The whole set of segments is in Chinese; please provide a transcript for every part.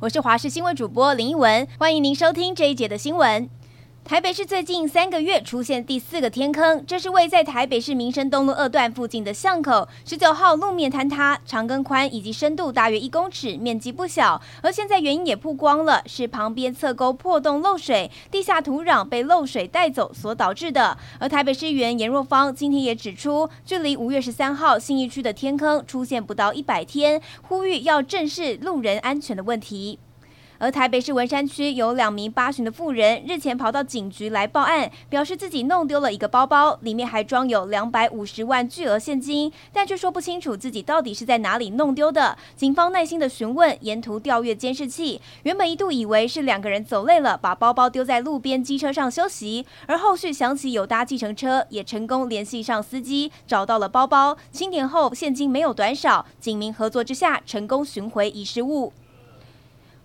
我是华视新闻主播林一文，欢迎您收听这一节的新闻。台北市最近三个月出现第四个天坑，这是位在台北市民生东路二段附近的巷口，十九号路面坍塌，长跟宽以及深度大约一公尺，面积不小。而现在原因也曝光了，是旁边侧沟破洞漏水，地下土壤被漏水带走所导致的。而台北市议员颜若芳今天也指出，距离五月十三号信义区的天坑出现不到一百天，呼吁要正视路人安全的问题。而台北市文山区有两名八旬的妇人，日前跑到警局来报案，表示自己弄丢了一个包包，里面还装有两百五十万巨额现金，但却说不清楚自己到底是在哪里弄丢的。警方耐心的询问，沿途调阅监视器，原本一度以为是两个人走累了，把包包丢在路边机车上休息，而后续想起有搭计程车，也成功联系上司机，找到了包包，清点后现金没有短少，警民合作之下，成功寻回遗失物。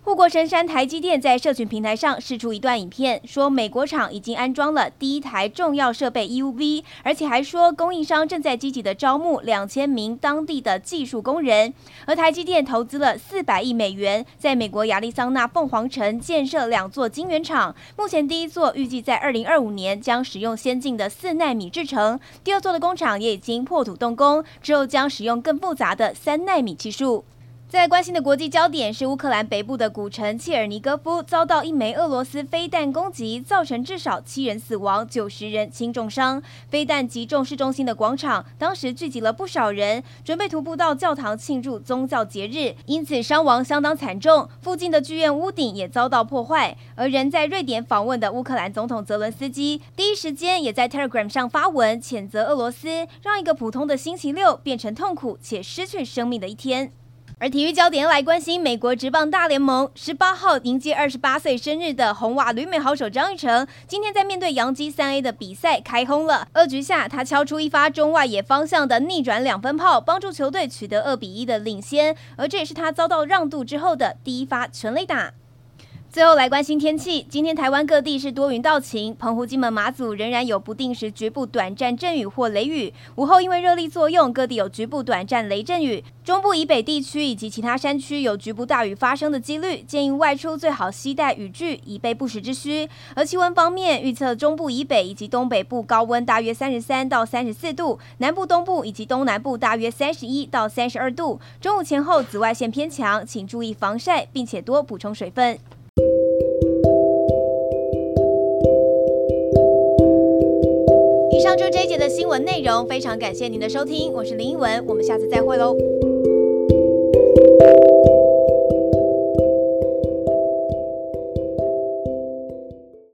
护国神山台积电在社群平台上释出一段影片，说美国厂已经安装了第一台重要设备 UV，而且还说供应商正在积极的招募两千名当地的技术工人。而台积电投资了四百亿美元，在美国亚利桑那凤凰城建设两座晶圆厂，目前第一座预计在二零二五年将使用先进的四纳米制程，第二座的工厂也已经破土动工，之后将使用更复杂的三纳米技术。在关心的国际焦点是乌克兰北部的古城切尔尼戈夫遭到一枚俄罗斯飞弹攻击，造成至少七人死亡、九十人轻重伤。飞弹击中市中心的广场，当时聚集了不少人，准备徒步到教堂庆祝宗教节日，因此伤亡相当惨重。附近的剧院屋顶也遭到破坏。而人在瑞典访问的乌克兰总统泽伦斯基，第一时间也在 Telegram 上发文谴责俄罗斯，让一个普通的星期六变成痛苦且失去生命的一天。而体育焦点来关心美国职棒大联盟，十八号迎接二十八岁生日的红袜旅美好手张玉成，今天在面对洋基三 A 的比赛开轰了。二局下，他敲出一发中外野方向的逆转两分炮，帮助球队取得二比一的领先。而这也是他遭到让渡之后的第一发全垒打。最后来关心天气，今天台湾各地是多云到晴，澎湖、金门、马祖仍然有不定时局部短暂阵雨或雷雨。午后因为热力作用，各地有局部短暂雷阵雨。中部以北地区以及其他山区有局部大雨发生的几率，建议外出最好携带雨具，以备不时之需。而气温方面，预测中部以北以及东北部高温大约三十三到三十四度，南部、东部以及东南部大约三十一到三十二度。中午前后紫外线偏强，请注意防晒，并且多补充水分。关注这一节的新闻内容，非常感谢您的收听，我是林依文，我们下次再会喽。